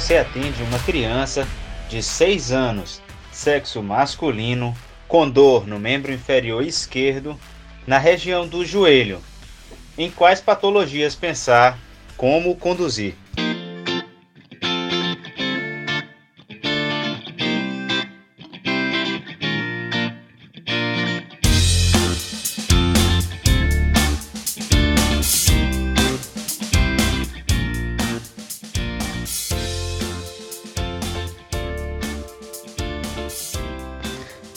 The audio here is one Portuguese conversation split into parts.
você atende uma criança de 6 anos, sexo masculino, com dor no membro inferior esquerdo, na região do joelho. Em quais patologias pensar, como conduzir?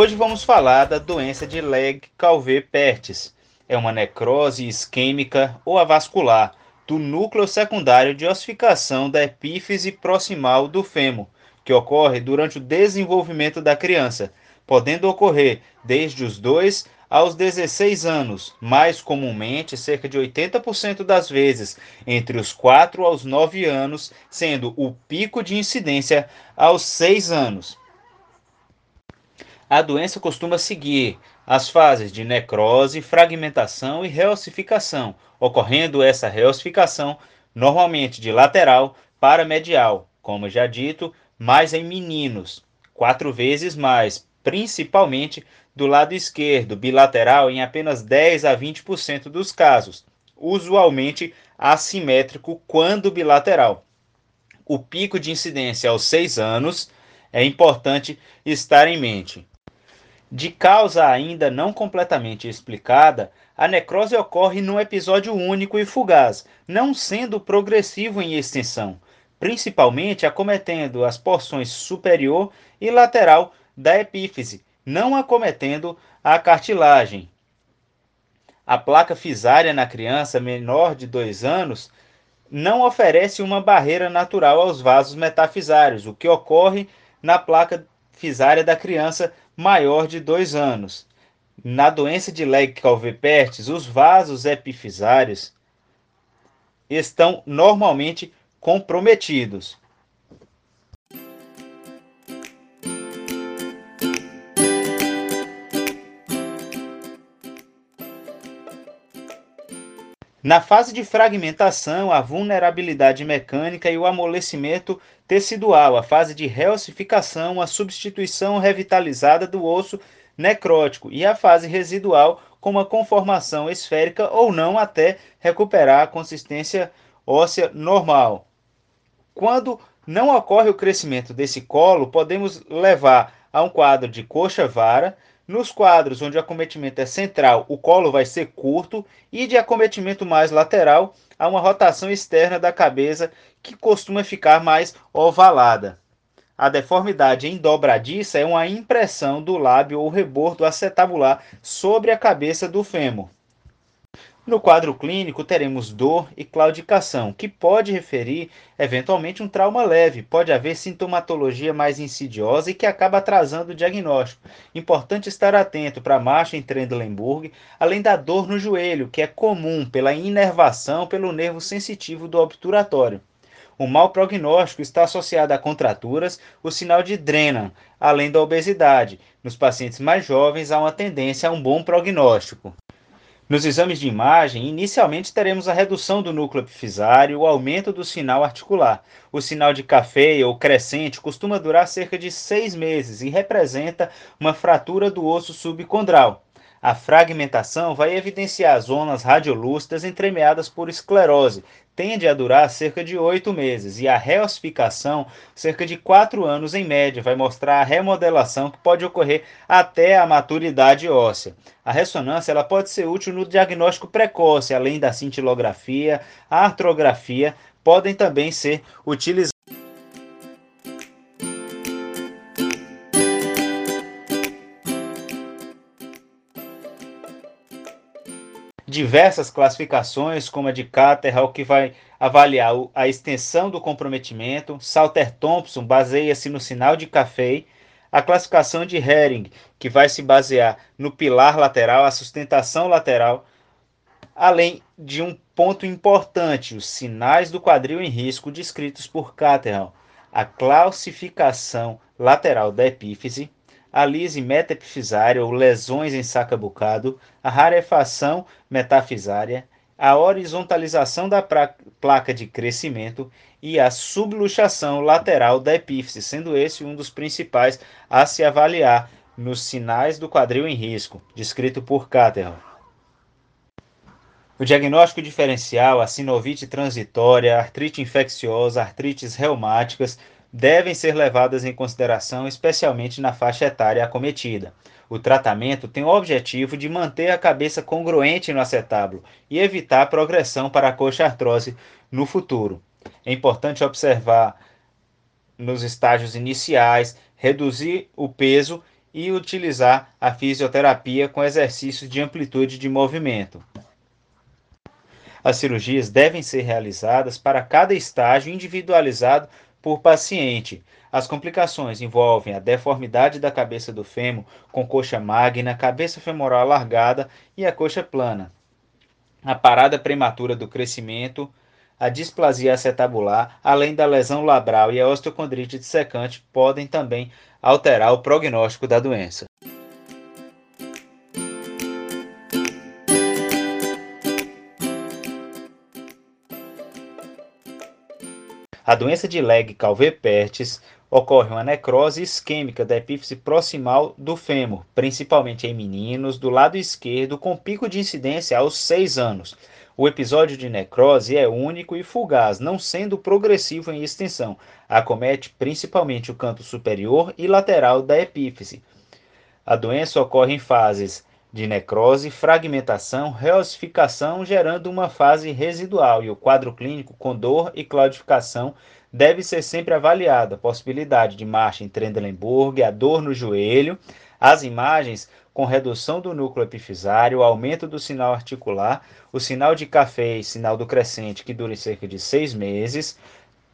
Hoje vamos falar da doença de Legg-Calvé-Perthes. É uma necrose isquêmica ou avascular do núcleo secundário de ossificação da epífise proximal do fêmur, que ocorre durante o desenvolvimento da criança, podendo ocorrer desde os 2 aos 16 anos, mais comumente cerca de 80% das vezes entre os 4 aos 9 anos, sendo o pico de incidência aos 6 anos. A doença costuma seguir as fases de necrose, fragmentação e reossificação, ocorrendo essa reossificação normalmente de lateral para medial, como já dito, mais em meninos, quatro vezes mais, principalmente do lado esquerdo, bilateral em apenas 10 a 20% dos casos, usualmente assimétrico quando bilateral. O pico de incidência aos 6 anos é importante estar em mente. De causa ainda não completamente explicada, a necrose ocorre num episódio único e fugaz, não sendo progressivo em extensão, principalmente acometendo as porções superior e lateral da epífise, não acometendo a cartilagem. A placa fisária na criança menor de 2 anos não oferece uma barreira natural aos vasos metafisários, o que ocorre na placa fisária da criança maior de dois anos. Na doença de Legg-Calvé-Perthes, os vasos epifisários estão normalmente comprometidos. Na fase de fragmentação, a vulnerabilidade mecânica e o amolecimento tecidual, a fase de reossificação, a substituição revitalizada do osso necrótico e a fase residual com uma conformação esférica ou não até recuperar a consistência óssea normal. Quando não ocorre o crescimento desse colo, podemos levar a um quadro de coxa-vara, nos quadros onde o acometimento é central, o colo vai ser curto e de acometimento mais lateral, há uma rotação externa da cabeça que costuma ficar mais ovalada. A deformidade em dobradiça é uma impressão do lábio ou rebordo acetabular sobre a cabeça do fêmur. No quadro clínico, teremos dor e claudicação, que pode referir eventualmente um trauma leve. Pode haver sintomatologia mais insidiosa e que acaba atrasando o diagnóstico. Importante estar atento para a marcha em Trendelenburg, além da dor no joelho, que é comum pela inervação pelo nervo sensitivo do obturatório. O mau prognóstico está associado a contraturas, o sinal de drena, além da obesidade. Nos pacientes mais jovens, há uma tendência a um bom prognóstico. Nos exames de imagem, inicialmente teremos a redução do núcleo epifisário e o aumento do sinal articular. O sinal de café ou crescente costuma durar cerca de seis meses e representa uma fratura do osso subcondral. A fragmentação vai evidenciar zonas radiolúcidas entremeadas por esclerose, tende a durar cerca de oito meses, e a reossificação, cerca de quatro anos em média, vai mostrar a remodelação que pode ocorrer até a maturidade óssea. A ressonância ela pode ser útil no diagnóstico precoce, além da cintilografia, a artrografia podem também ser utilizadas. Diversas classificações, como a de Caterhall, que vai avaliar a extensão do comprometimento. Salter Thompson baseia-se no sinal de café. A classificação de Hering, que vai se basear no pilar lateral, a sustentação lateral, além de um ponto importante, os sinais do quadril em risco descritos por Caterham, a classificação lateral da epífise, a lise metaepifisária ou lesões em saca-bucado, a rarefação metafisária, a horizontalização da placa de crescimento e a subluxação lateral da epífise, sendo esse um dos principais a se avaliar nos sinais do quadril em risco, descrito por Caterham. O diagnóstico diferencial, a sinovite transitória, artrite infecciosa, artrites reumáticas, devem ser levadas em consideração, especialmente na faixa etária acometida. O tratamento tem o objetivo de manter a cabeça congruente no acetábulo e evitar a progressão para a coxa-artrose no futuro. É importante observar nos estágios iniciais, reduzir o peso e utilizar a fisioterapia com exercícios de amplitude de movimento. As cirurgias devem ser realizadas para cada estágio individualizado por paciente. As complicações envolvem a deformidade da cabeça do fêmur com coxa magna, cabeça femoral alargada e a coxa plana. A parada prematura do crescimento, a displasia acetabular, além da lesão labral e a osteocondrite dissecante podem também alterar o prognóstico da doença. A doença de Legg-Calvé-Perthes ocorre uma necrose isquêmica da epífise proximal do fêmur, principalmente em meninos do lado esquerdo, com pico de incidência aos 6 anos. O episódio de necrose é único e fugaz, não sendo progressivo em extensão. Acomete principalmente o canto superior e lateral da epífise. A doença ocorre em fases de necrose, fragmentação, reossificação, gerando uma fase residual, e o quadro clínico com dor e claudificação deve ser sempre avaliado. A possibilidade de marcha em Trendelenburg, a dor no joelho, as imagens com redução do núcleo epifisário, aumento do sinal articular, o sinal de café e sinal do crescente que dure cerca de seis meses.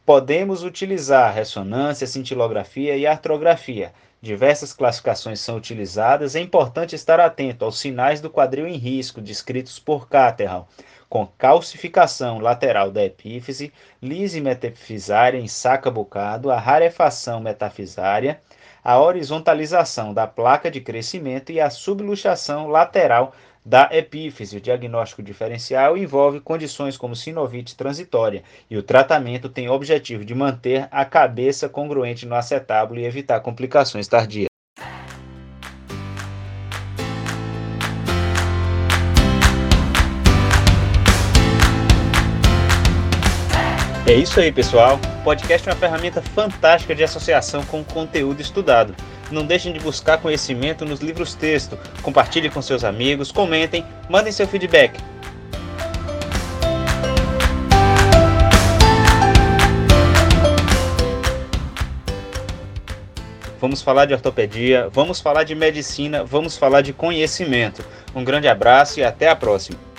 Podemos utilizar ressonância, cintilografia e artrografia Diversas classificações são utilizadas. É importante estar atento aos sinais do quadril em risco descritos por Caterham, com calcificação lateral da epífise, lise metafisária em saca-bocado, a rarefação metafisária, a horizontalização da placa de crescimento e a subluxação lateral da epífise. O diagnóstico diferencial envolve condições como sinovite transitória e o tratamento tem o objetivo de manter a cabeça congruente no acetábulo e evitar complicações tardias. É isso aí, pessoal. O podcast é uma ferramenta fantástica de associação com o conteúdo estudado. Não deixem de buscar conhecimento nos livros texto. Compartilhe com seus amigos, comentem, mandem seu feedback. Vamos falar de ortopedia, vamos falar de medicina, vamos falar de conhecimento. Um grande abraço e até a próxima.